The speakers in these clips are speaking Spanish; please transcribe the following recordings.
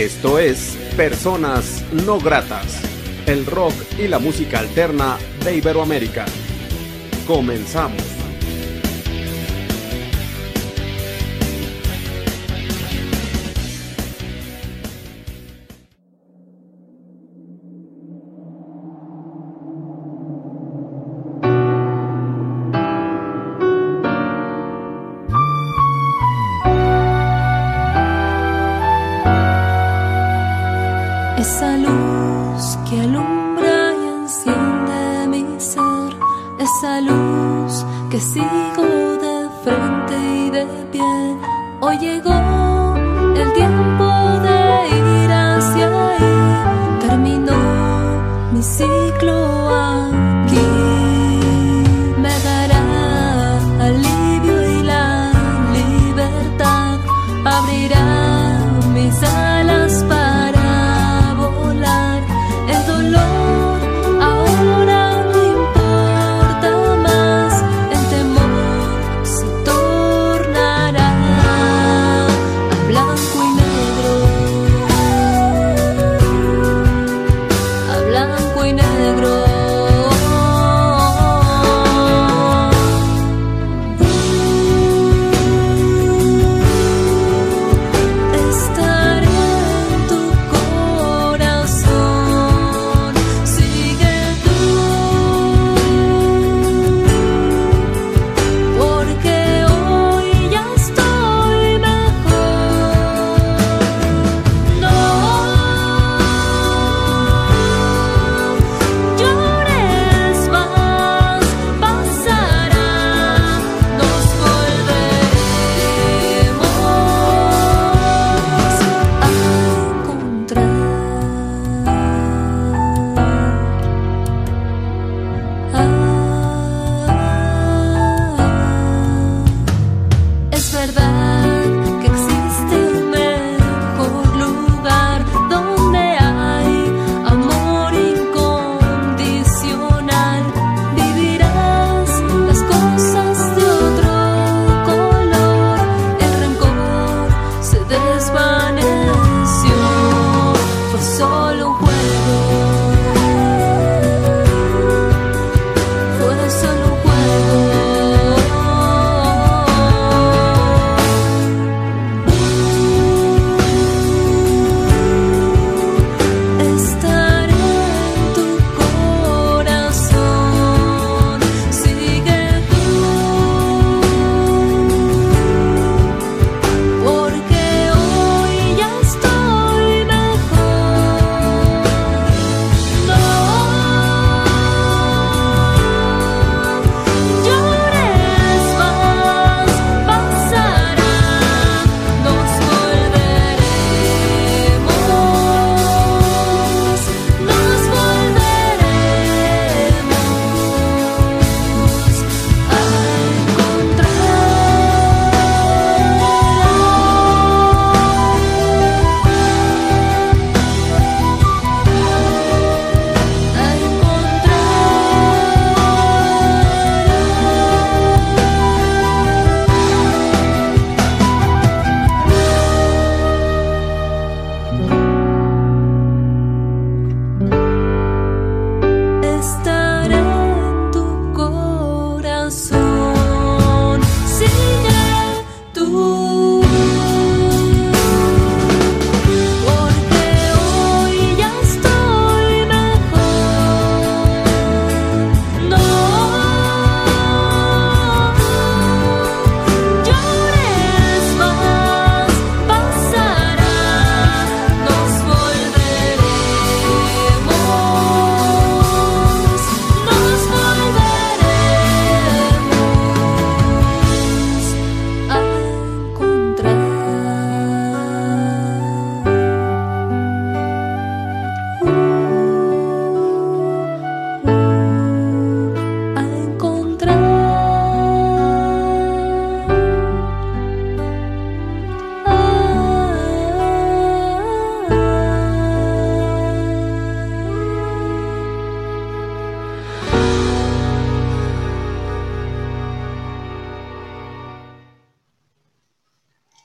Esto es Personas No Gratas, el rock y la música alterna de Iberoamérica. Comenzamos.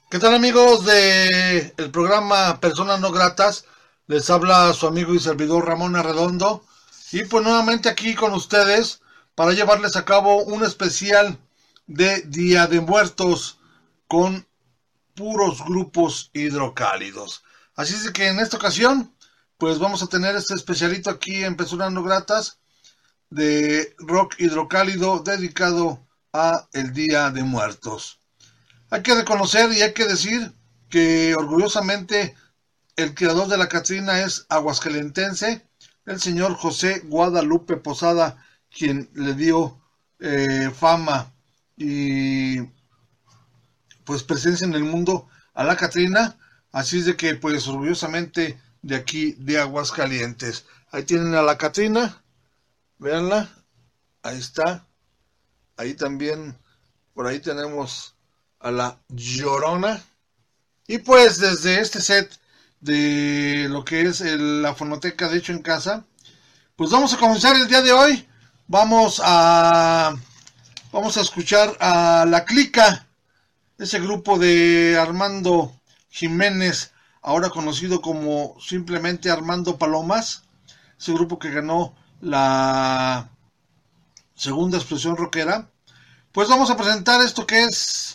¿Qué tal amigos de el programa Personas No Gratas? Les habla su amigo y servidor Ramón Arredondo y pues nuevamente aquí con ustedes para llevarles a cabo un especial de Día de Muertos con puros grupos hidrocálidos. Así es que en esta ocasión pues vamos a tener este especialito aquí en Personas No Gratas de rock hidrocálido dedicado a el Día de Muertos. Hay que reconocer y hay que decir que orgullosamente el creador de la Catrina es aguascalentense, el señor José Guadalupe Posada, quien le dio eh, fama y pues presencia en el mundo a la Catrina, así es de que pues orgullosamente de aquí de Aguascalientes. Ahí tienen a la Catrina, véanla, ahí está, ahí también, por ahí tenemos a la Llorona. Y pues desde este set de lo que es la fonoteca de hecho en casa, pues vamos a comenzar el día de hoy. Vamos a vamos a escuchar a La Clica, ese grupo de Armando Jiménez, ahora conocido como simplemente Armando Palomas, ese grupo que ganó la segunda explosión rockera. Pues vamos a presentar esto que es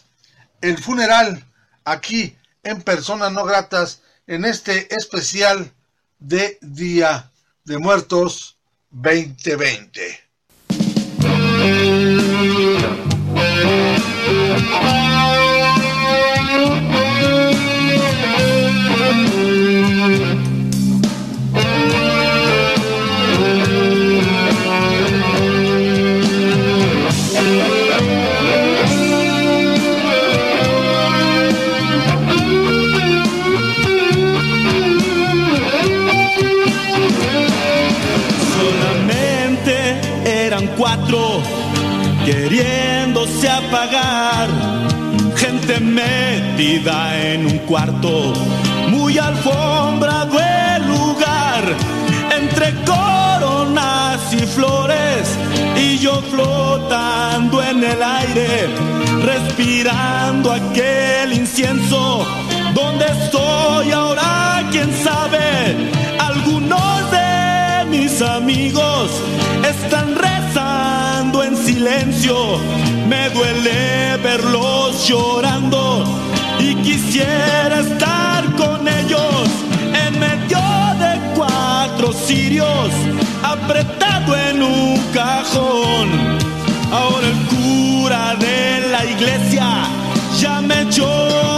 el funeral aquí en Personas No Gratas en este especial de Día de Muertos 2020. Duele verlos llorando y quisiera estar con ellos en medio de cuatro cirios, apretado en un cajón. Ahora el cura de la iglesia ya me echó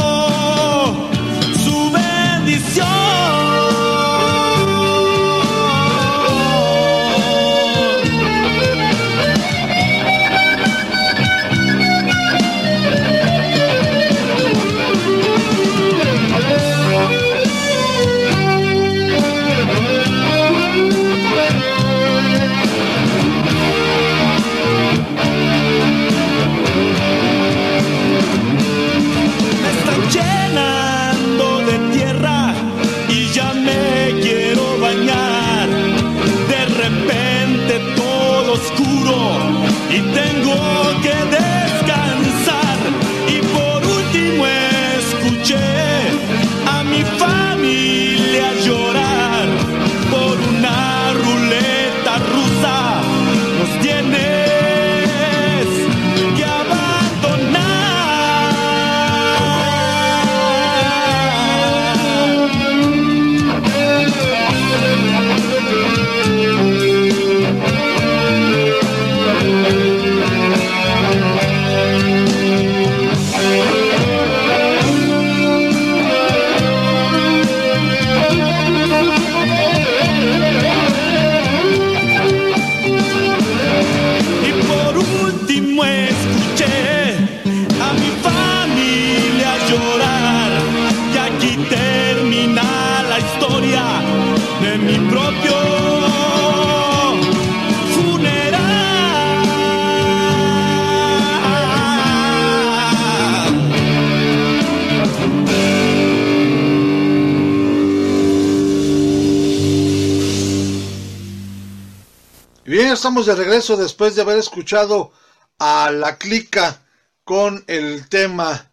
de regreso después de haber escuchado a La Clica con el tema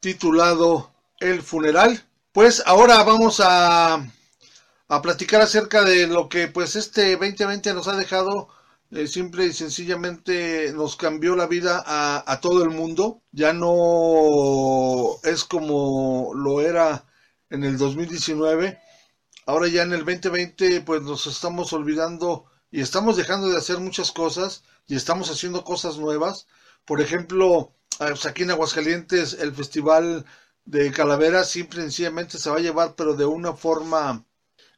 titulado el funeral. Pues ahora vamos a, a platicar acerca de lo que pues este 2020 nos ha dejado. eh, simple y sencillamente nos cambió la vida a, a todo el mundo. Ya no es como lo era en el 2019. Ahora ya en el 2020 pues nos estamos olvidando y estamos dejando de hacer muchas cosas y estamos haciendo cosas nuevas. Por ejemplo, ah, pues aquí en Aguascalientes el Festival de Calaveras simple y sencillamente se va a llevar pero de una forma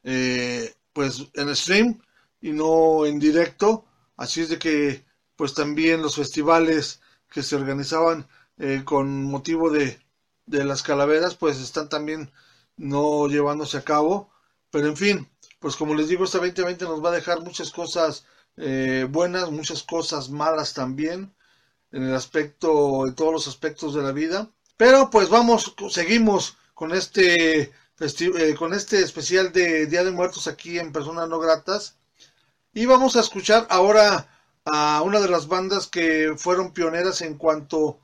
eh, pues en stream y no en directo. Así es de que pues también los festivales que se organizaban eh, con motivo de, de las calaveras pues están también no llevándose a cabo. Pero en fin, pues como les digo, este 2020 nos va a dejar muchas cosas eh, buenas, muchas cosas malas también, en el aspecto, en todos los aspectos de la vida. Pero pues vamos, seguimos con este, eh, con este especial de Día de Muertos aquí en Personas No Gratas. Y vamos a escuchar ahora a una de las bandas que fueron pioneras en cuanto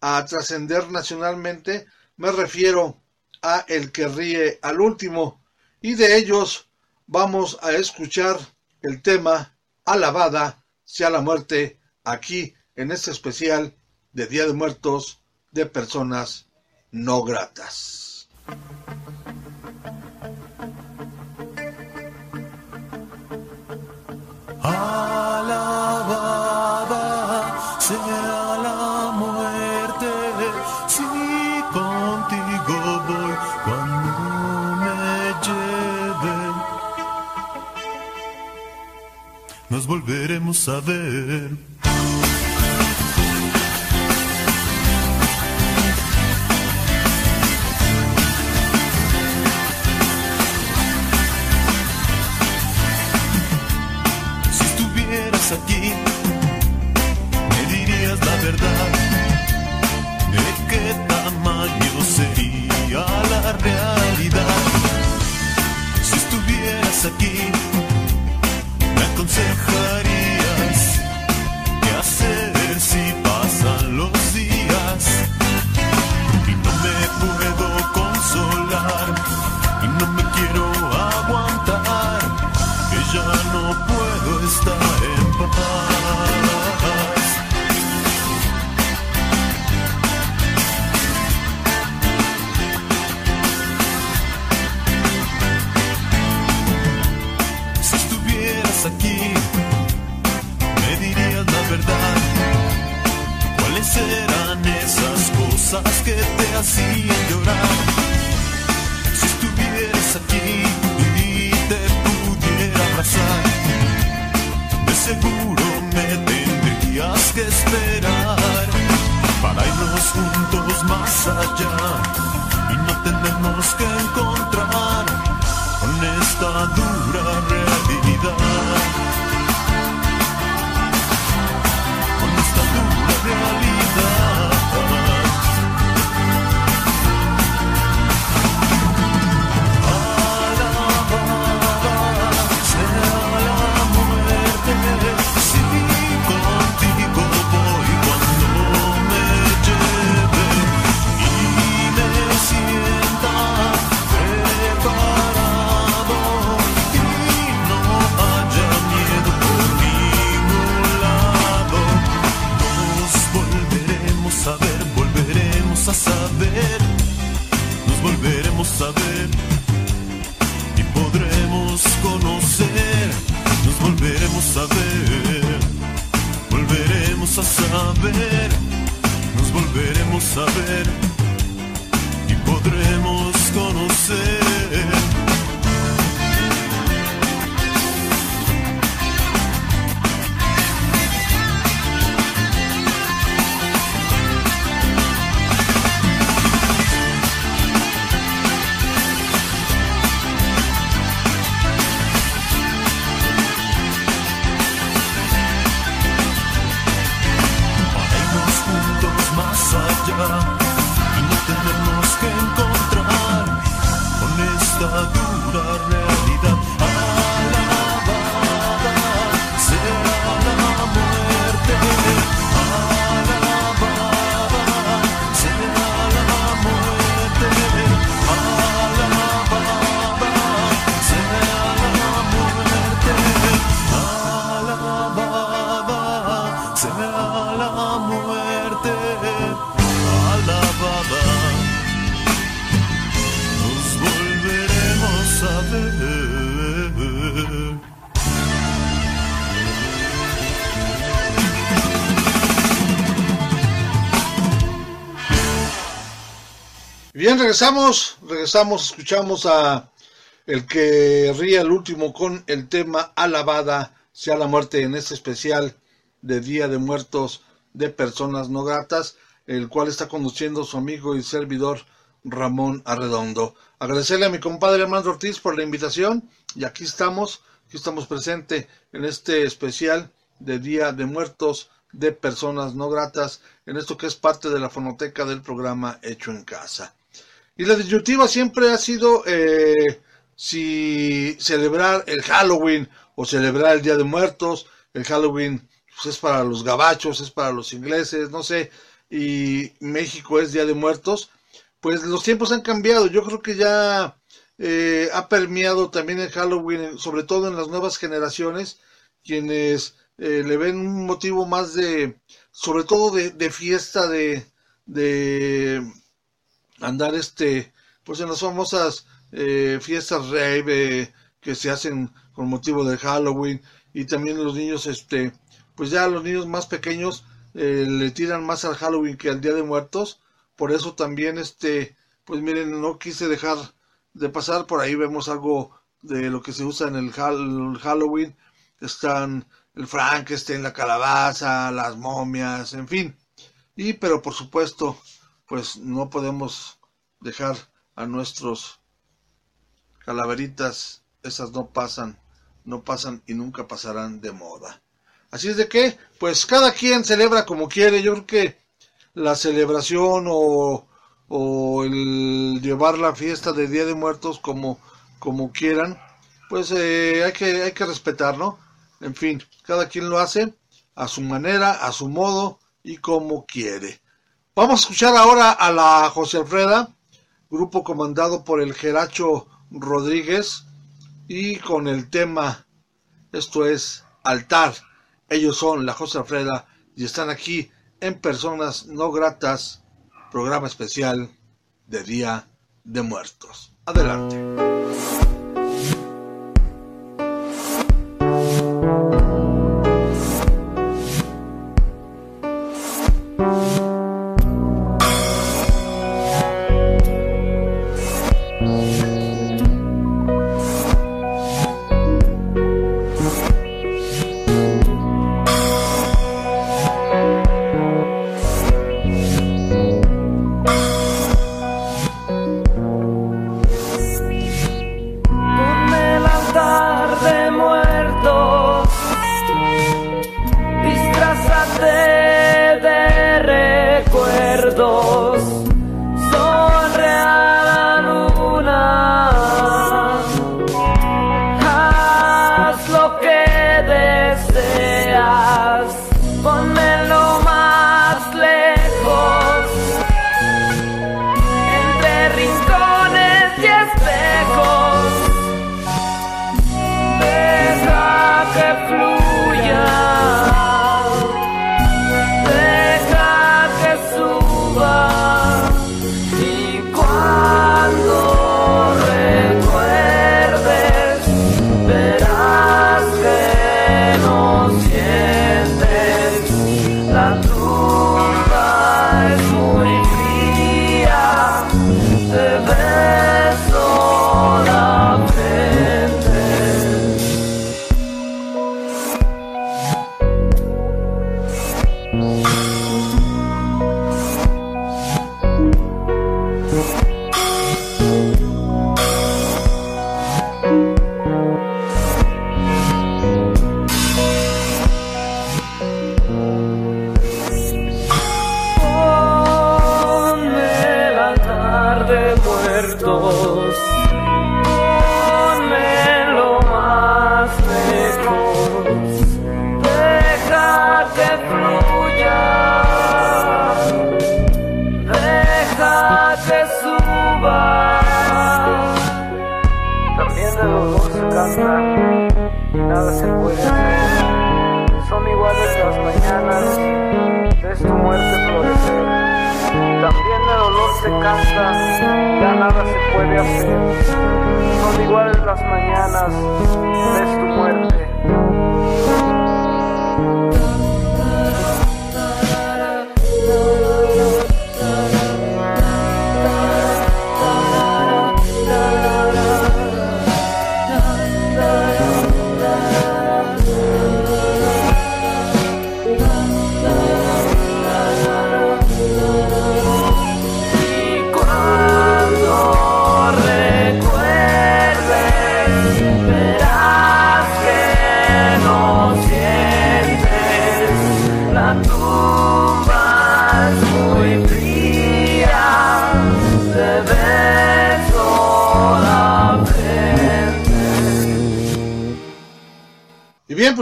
a trascender nacionalmente. Me refiero a El que ríe al último. Y de ellos vamos a escuchar el tema Alabada sea la muerte aquí en este especial de Día de Muertos de personas no gratas. Alabada volveremos a Bien, regresamos, regresamos, escuchamos a el que ría el último con el tema Alabada sea la muerte en este especial de Día de Muertos de Personas No Gratas, el cual está conduciendo su amigo y servidor Ramón Arredondo. Agradecerle a mi compadre Armando Ortiz por la invitación y aquí estamos, aquí estamos presentes en este especial de Día de Muertos de Personas No Gratas, en esto que es parte de la fonoteca del programa Hecho en Casa. Y la disyuntiva siempre ha sido eh, si celebrar el Halloween o celebrar el Día de Muertos. El Halloween pues, es para los gabachos, es para los ingleses, no sé, y México es Día de Muertos. Pues los tiempos han cambiado. Yo creo que ya eh, ha permeado también el Halloween, sobre todo en las nuevas generaciones, quienes eh, le ven un motivo más de, sobre todo de, de fiesta, de, de andar este pues en las famosas eh, fiestas rave que se hacen con motivo de Halloween y también los niños este pues ya los niños más pequeños eh, le tiran más al Halloween que al Día de Muertos. Por eso también este pues miren no quise dejar de pasar. Por ahí vemos algo de lo que se usa en el Hall- Halloween. Están el Frankenstein la calabaza las momias en fin. Y pero por supuesto pues no podemos dejar a nuestros calaveritas, esas no pasan, no pasan y nunca pasarán de moda. Así es de que, pues cada quien celebra como quiere, yo creo que la celebración o, o el llevar la fiesta de Día de Muertos como, como quieran, pues eh, hay, que, hay que respetar, ¿no? En fin, cada quien lo hace a su manera, a su modo y como quiere. Vamos a escuchar ahora a la José Alfreda, grupo comandado por el Geracho Rodríguez y con el tema, esto es Altar. Ellos son la José Alfreda y están aquí en Personas No Gratas, programa especial de Día de Muertos. Adelante.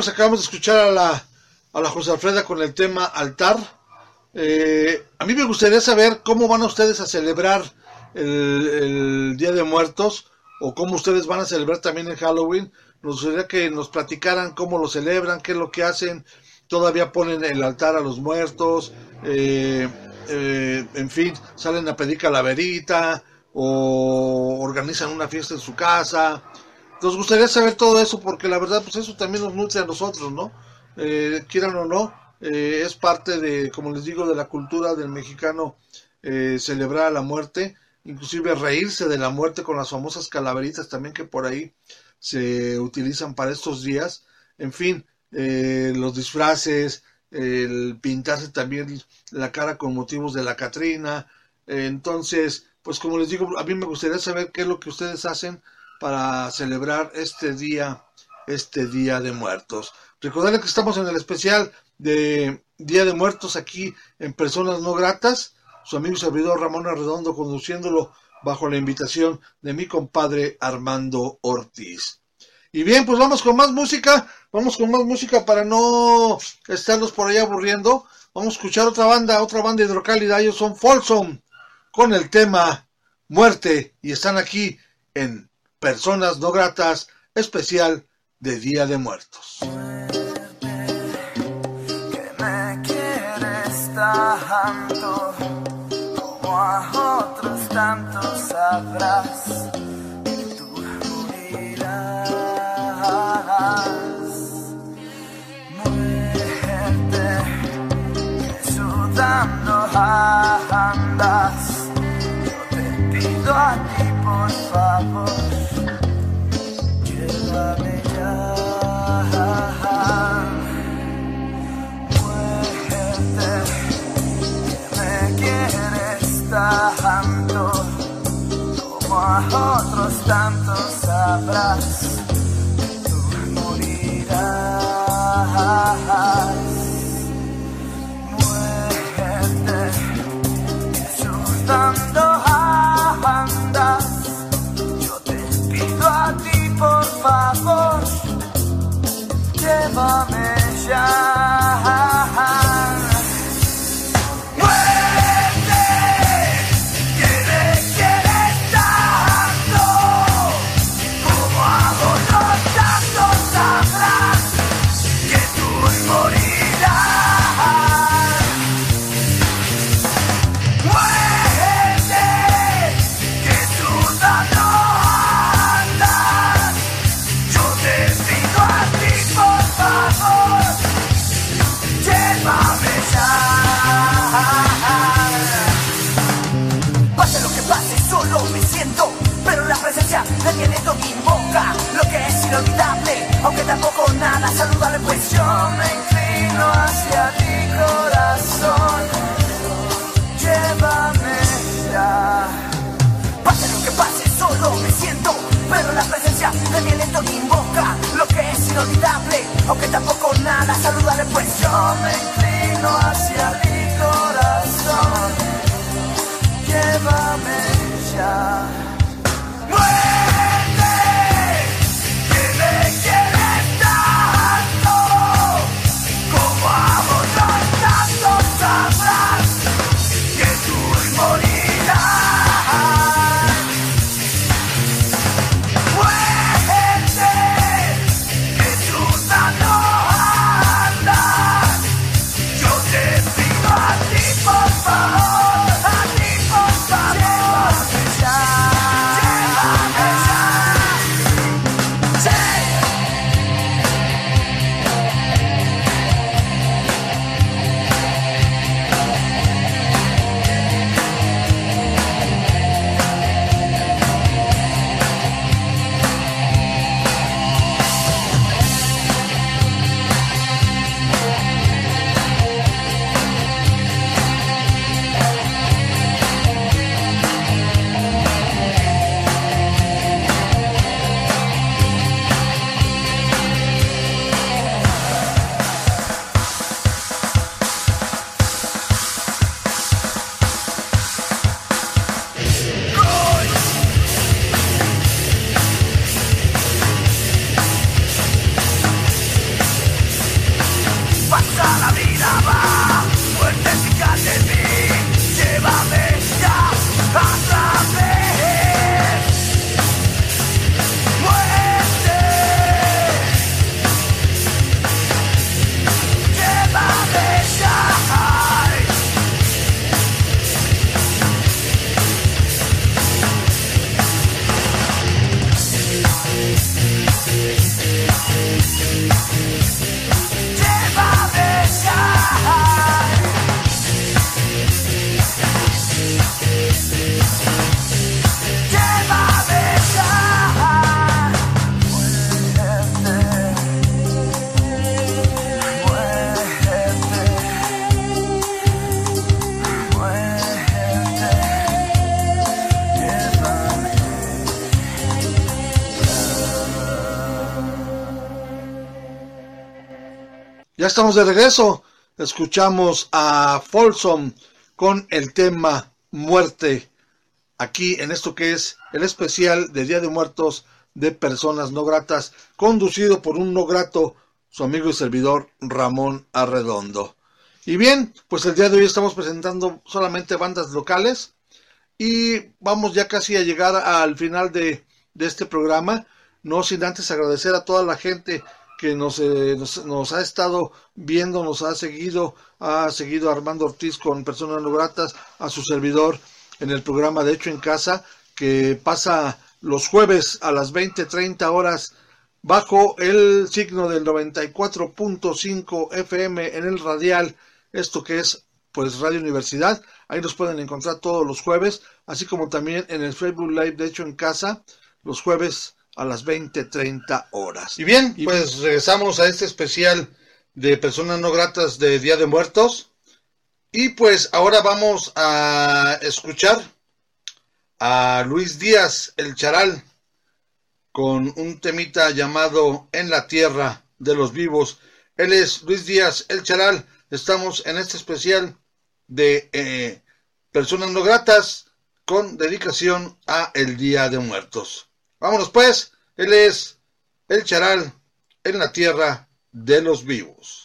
Acabamos de escuchar a la, a la José Alfreda con el tema altar. Eh, a mí me gustaría saber cómo van ustedes a celebrar el, el Día de Muertos o cómo ustedes van a celebrar también el Halloween. Nos gustaría que nos platicaran cómo lo celebran, qué es lo que hacen. Todavía ponen el altar a los muertos, eh, eh, en fin, salen a pedir calaverita o organizan una fiesta en su casa. Nos gustaría saber todo eso porque la verdad, pues eso también nos nutre a nosotros, ¿no? Eh, quieran o no, eh, es parte de, como les digo, de la cultura del mexicano eh, celebrar la muerte, inclusive reírse de la muerte con las famosas calaveritas también que por ahí se utilizan para estos días. En fin, eh, los disfraces, el pintarse también la cara con motivos de la Catrina. Entonces, pues como les digo, a mí me gustaría saber qué es lo que ustedes hacen para celebrar este día, este día de muertos. Recordarles que estamos en el especial de Día de Muertos aquí en Personas No Gratas. Su amigo y servidor Ramón Arredondo conduciéndolo bajo la invitación de mi compadre Armando Ortiz. Y bien, pues vamos con más música. Vamos con más música para no estarnos por ahí aburriendo. Vamos a escuchar otra banda, otra banda hidrocálida. Ellos son Folsom con el tema Muerte. Y están aquí en Personas No Gratas, especial de Día de Muertos. que me quieres tanto como a otros tantos sabrás que tú morirás muerte que sudando andas yo te pido a ti por favor tantos sabrás tú morirás muerte que sudando andas yo te pido a ti por favor llévame ya. Ya estamos de regreso. Escuchamos a Folsom con el tema Muerte. Aquí en esto que es el especial de Día de Muertos de Personas No Gratas, conducido por un no grato, su amigo y servidor Ramón Arredondo. Y bien, pues el día de hoy estamos presentando solamente bandas locales y vamos ya casi a llegar al final de, de este programa, no sin antes agradecer a toda la gente que nos, eh, nos, nos ha estado viendo, nos ha seguido, ha seguido Armando Ortiz con Personas No Gratas, a su servidor en el programa de Hecho en Casa, que pasa los jueves a las 20.30 horas bajo el signo del 94.5 FM en el radial, esto que es pues Radio Universidad, ahí nos pueden encontrar todos los jueves, así como también en el Facebook Live de hecho en casa, los jueves a las 20.30 horas. Y bien, pues regresamos a este especial de personas no gratas de Día de Muertos. Y pues ahora vamos a escuchar a Luis Díaz, el charal, con un temita llamado En la Tierra de los Vivos. Él es Luis Díaz, el charal. Estamos en este especial de eh, personas no gratas con dedicación a el Día de Muertos. Vámonos pues, él es el charal en la tierra de los vivos.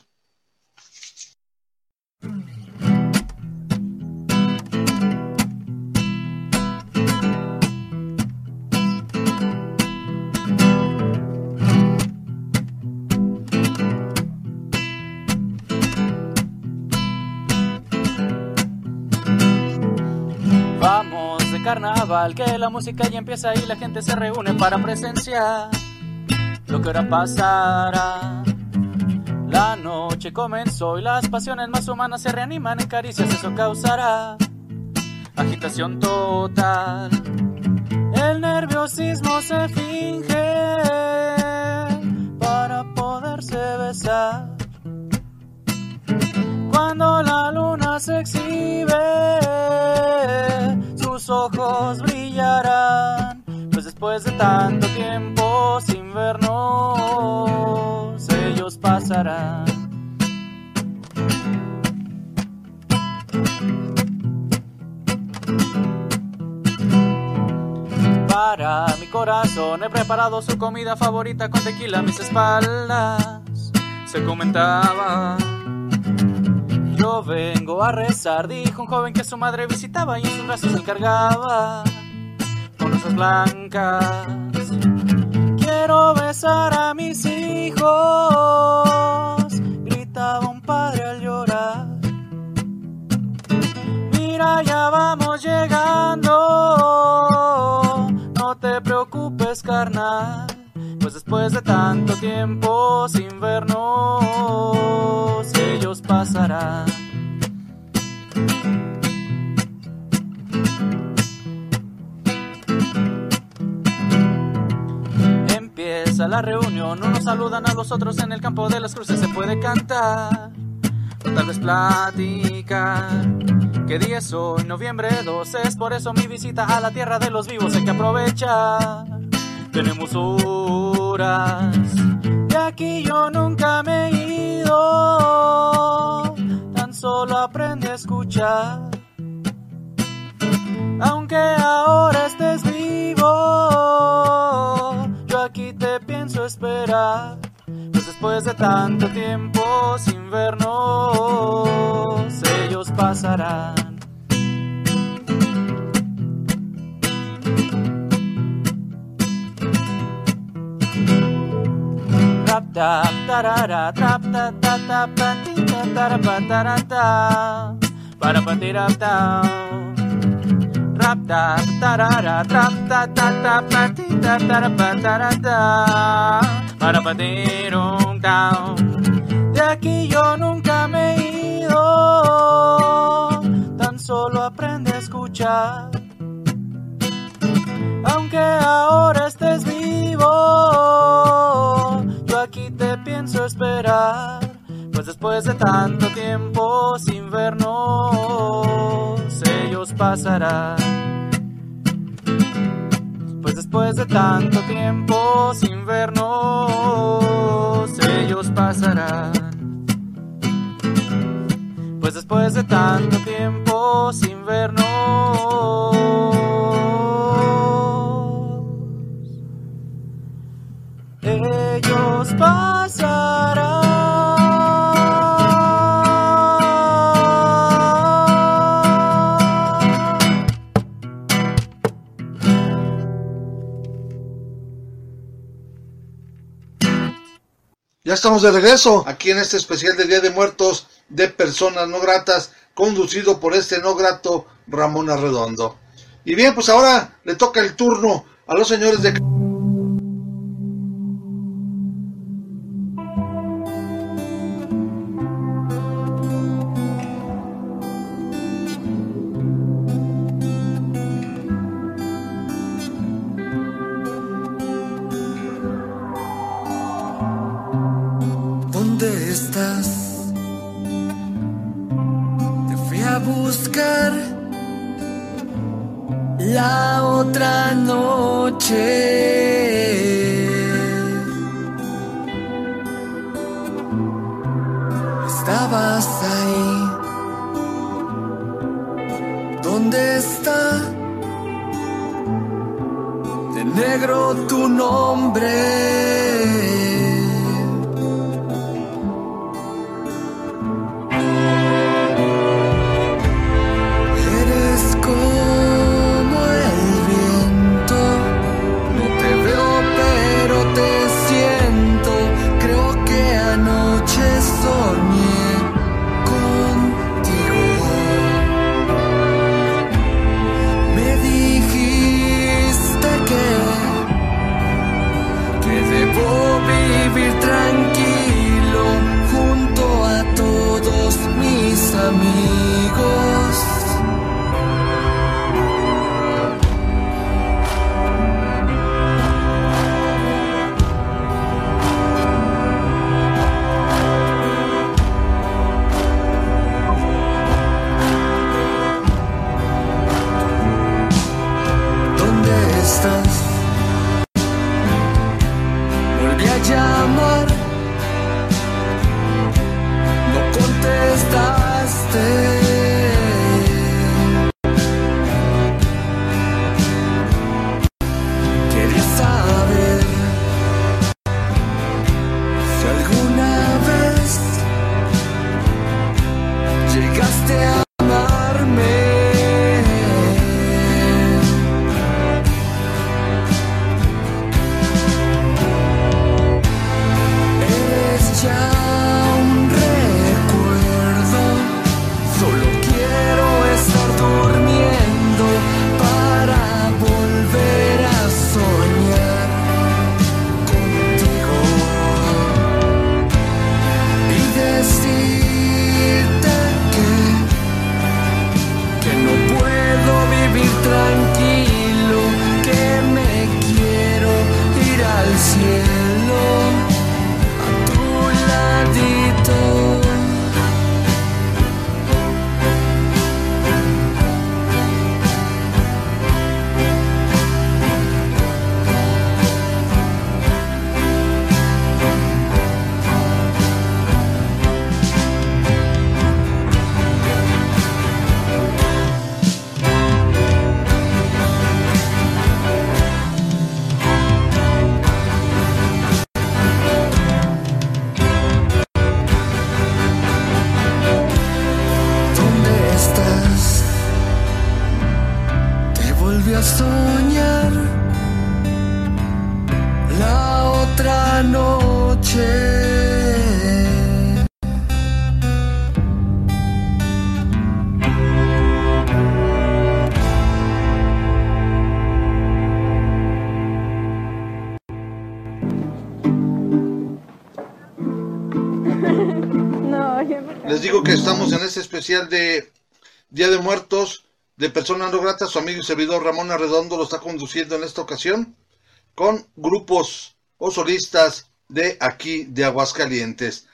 Carnaval, que la música ya empieza y la gente se reúne para presenciar lo que ahora pasará. La noche comenzó y las pasiones más humanas se reaniman en caricias, eso causará agitación total. El nerviosismo se finge para poderse besar. Cuando la luna se exhibe, sus ojos brillarán. Pues después de tanto tiempo sin vernos, ellos pasarán. Para mi corazón he preparado su comida favorita con tequila a mis espaldas. Se comentaba. Yo vengo a rezar, dijo un joven que su madre visitaba y en sus brazos él cargaba con rosas blancas. Quiero besar a mis hijos, gritaba un padre al llorar. Mira, ya vamos llegando, no te preocupes, carnal. Pues después de tanto tiempo sin vernos, ellos pasarán. Empieza la reunión, unos saludan a los otros en el campo de las cruces, se puede cantar o tal vez platicar. ¿Qué día es hoy? Noviembre 2, es por eso mi visita a la tierra de los vivos, hay que aprovechar. Tenemos horas, de aquí yo nunca me he ido, tan solo aprende a escuchar. Aunque ahora estés vivo, yo aquí te pienso esperar. Pues después de tanto tiempo sin vernos, ellos pasarán. Rap tap tarara trap ta ta ta pa ti ta tara pa tara ta. Para pa ti rap ta. Rap tap tarara trap ta ta ta pa ti ta tara pa tara ta. Para pa ti rum down De aquí yo nunca me he ido. Tan solo aprende a escuchar. Aunque ahora estés vivo, aquí te pienso esperar. Pues después de tanto tiempo sin vernos, ellos pasarán. Pues después de tanto tiempo sin vernos, ellos pasarán. después de tanto tiempo sin vernos. Ellos pasarán. Ya estamos de regreso aquí en este especial del Día de Muertos de Personas No Gratas, conducido por este no grato Ramón Arredondo. Y bien, pues ahora le toca el turno a los señores de... especial de Día de Muertos de Personas No Gratas. Su amigo y servidor Ramón Arredondo lo está conduciendo en esta ocasión con grupos o solistas de aquí de Aguascalientes.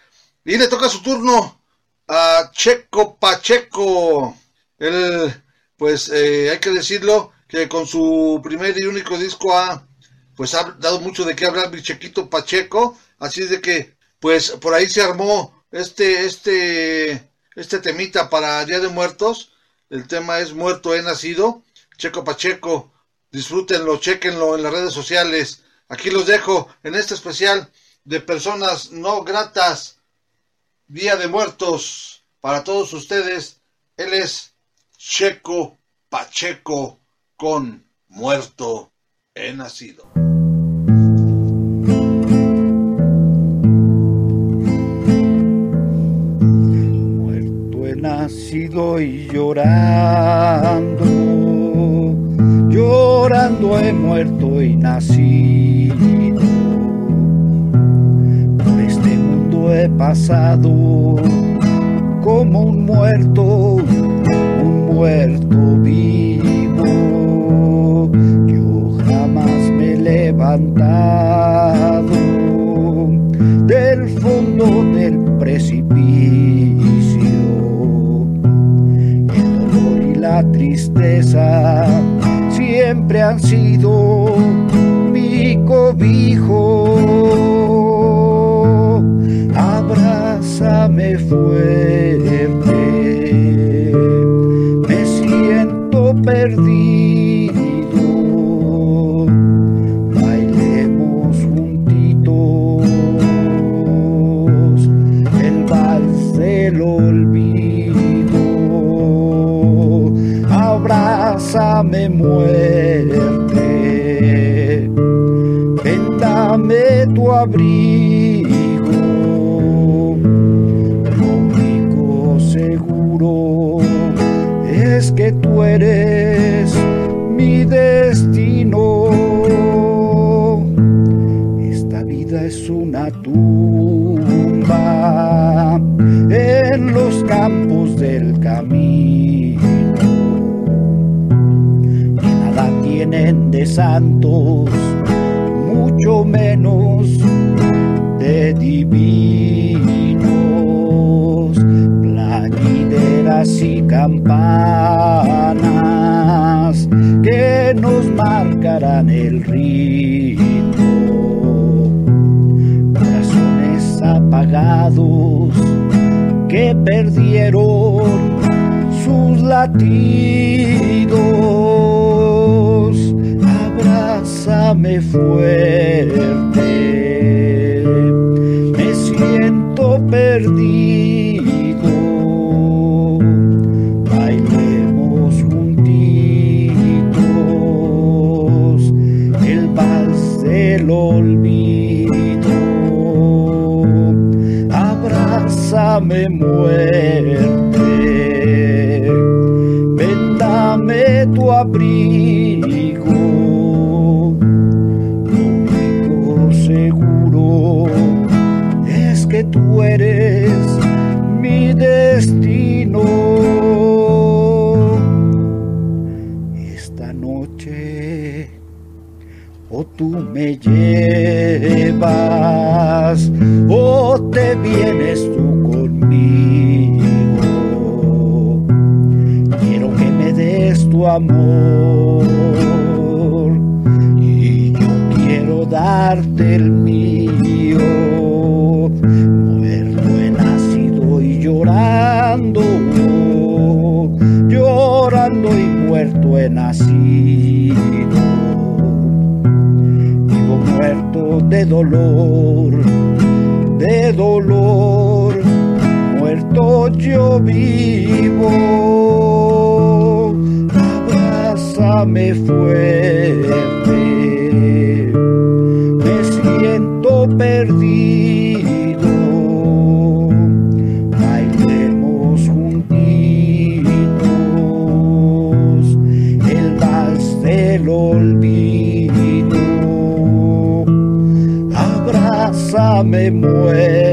Y le toca su turno a Checo Pacheco. Él, pues eh, hay que decirlo, que con su primer y único disco ha pues ha dado mucho de qué hablar mi Chequito Pacheco. Así es de que, pues por ahí se armó este, este este temita para Día de Muertos. El tema es Muerto he nacido. Checo Pacheco, disfrútenlo, chequenlo en las redes sociales. Aquí los dejo en este especial de personas no gratas. Día de Muertos para todos ustedes. Él es Checo Pacheco con Muerto he nacido. Nacido y llorando, llorando he muerto y nacido. Por este mundo he pasado como un muerto, un muerto vivo. Yo jamás me he levantado del fondo del precipicio. La tristeza siempre han sido mi cobijo. Abrázame fuerte, Abrázame muerte, ven dame tu abrigo. Lo único seguro es que tú eres mi destino. Esta vida es una tumba en los campos del camino. De santos, mucho menos de divinos. Plañideras y campanas que nos marcarán el ritmo corazones apagados que perdieron sus latidos. Abrázame fuerte, me siento perdido. Bailemos juntitos el vals del olvido. Abrázame muerte, ven dame tu abrigo. Tú me llevas o te vienes tú conmigo. Quiero que me des tu amor y yo quiero darte el mío. De dolor, de dolor, muerto yo vivo. Abrázame fuerte, Abrázame muerte,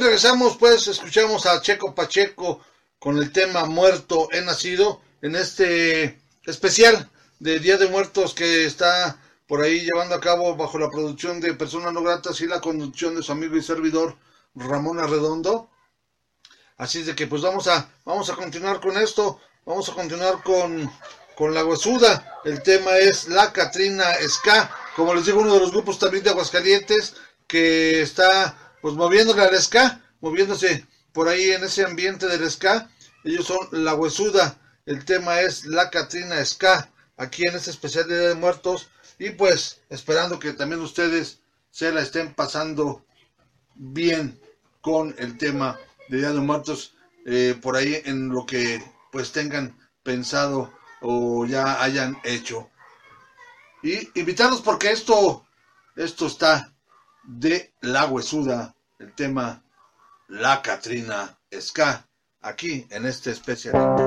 regresamos pues, escuchamos a Checo Pacheco con el tema Muerto he nacido en este especial de Día de Muertos que está por ahí llevando a cabo bajo la producción de Personas No Gratas y la conducción de su amigo y servidor Ramón Arredondo. Así es de que pues vamos a, vamos a continuar con esto, vamos a continuar con, con la huesuda. El tema es La Catrina Ska, como les digo, uno de los grupos también de Aguascalientes que está pues moviéndole al ska, moviéndose por ahí en ese ambiente del ska. Ellos son La Huesuda, el tema es La Catrina Ska, aquí en este especial de Día de Muertos. Y pues esperando que también ustedes se la estén pasando bien con el tema de Día de Muertos eh, por ahí en lo que pues tengan pensado o ya hayan hecho. Y invitarlos porque esto, esto está de la huesuda, el tema La Catrina Ska, aquí en este especial.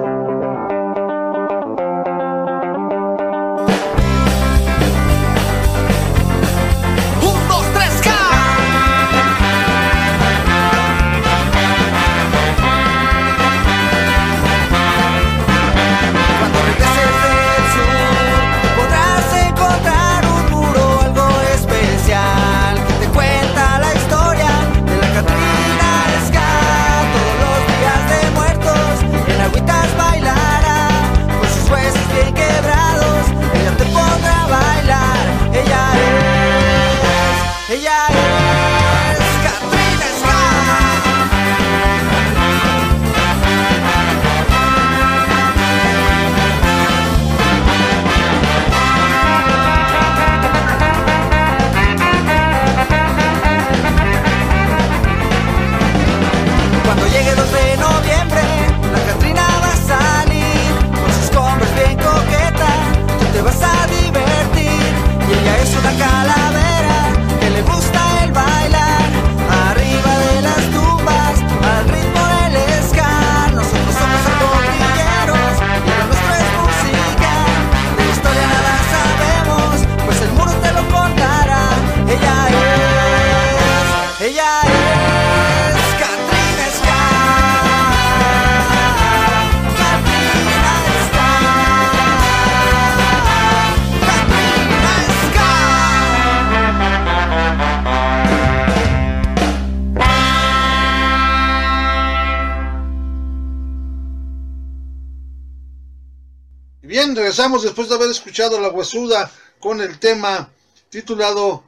Regresamos después de haber escuchado la huesuda con el tema titulado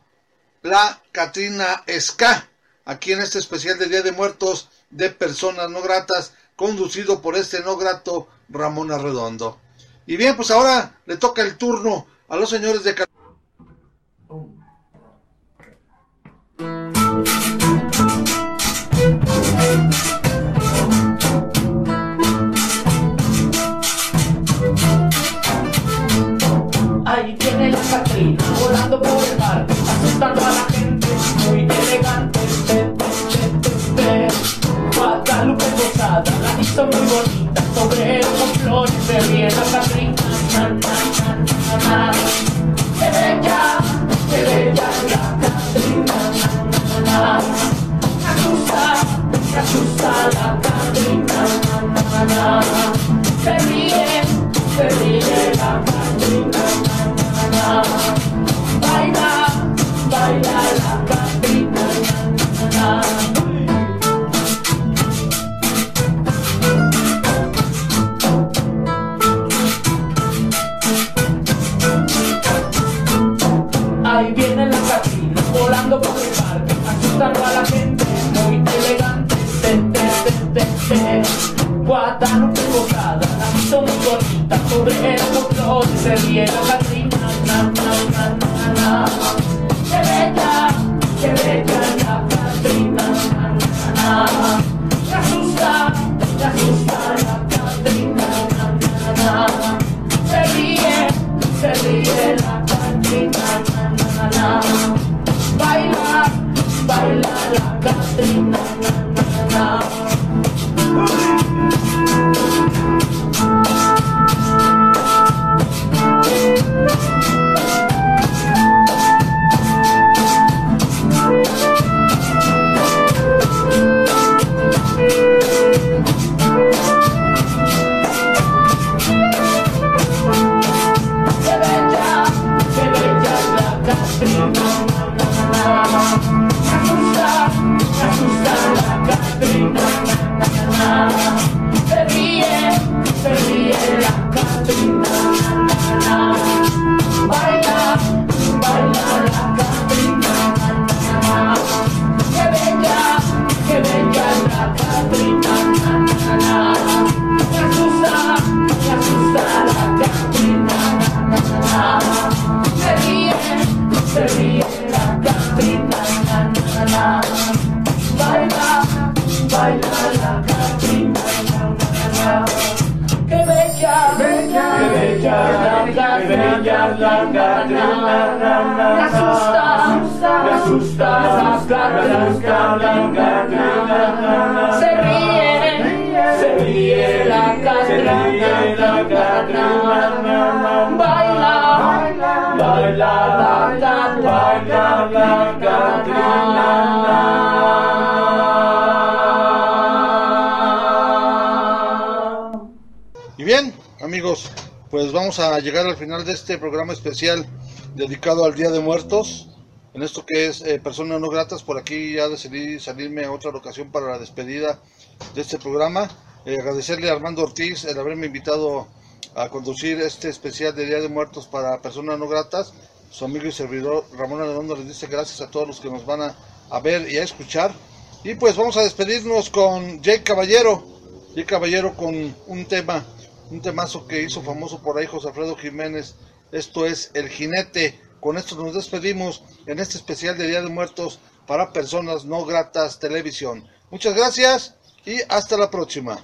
La Catrina Ska, aquí en este especial de Día de Muertos de Personas No Gratas, conducido por este no grato Ramón Arredondo. Y bien, pues ahora le toca el turno a los señores de... Por el mar, asustando a la gente, muy elegante. Te, te, te, te, te. Guadalupe Posada la hizo muy bonita, sobre los flores se ríe la Catrina. Na, na, na. Qué bella, qué bella la Catrina. La Catrina. Na, na, na, na. Se ríe, se ríe la Catrina. Ahí viene la Catrina volando por el parque, asustando a la gente, muy elegante. Te, te, te, te, te. Guadalupe Posada, la muy bonita, sobre los flores se ríe vamos a llegar al final de este programa especial dedicado al Día de Muertos. En esto que es eh, Personas No Gratas, por aquí ya decidí salirme a otra ocasión para la despedida de este programa. Eh, agradecerle a Armando Ortiz el haberme invitado a conducir este especial de Día de Muertos para Personas No Gratas. Su amigo y servidor Ramón Arredondo les dice gracias a todos los que nos van a, a ver y a escuchar. Y pues vamos a despedirnos con Jake Caballero. Jake Caballero con un tema, un temazo que hizo famoso por ahí José Alfredo Jiménez. Esto es El Jinete. Con esto nos despedimos en este especial de Día de Muertos para Personas No Gratas Televisión. Muchas gracias y hasta la próxima.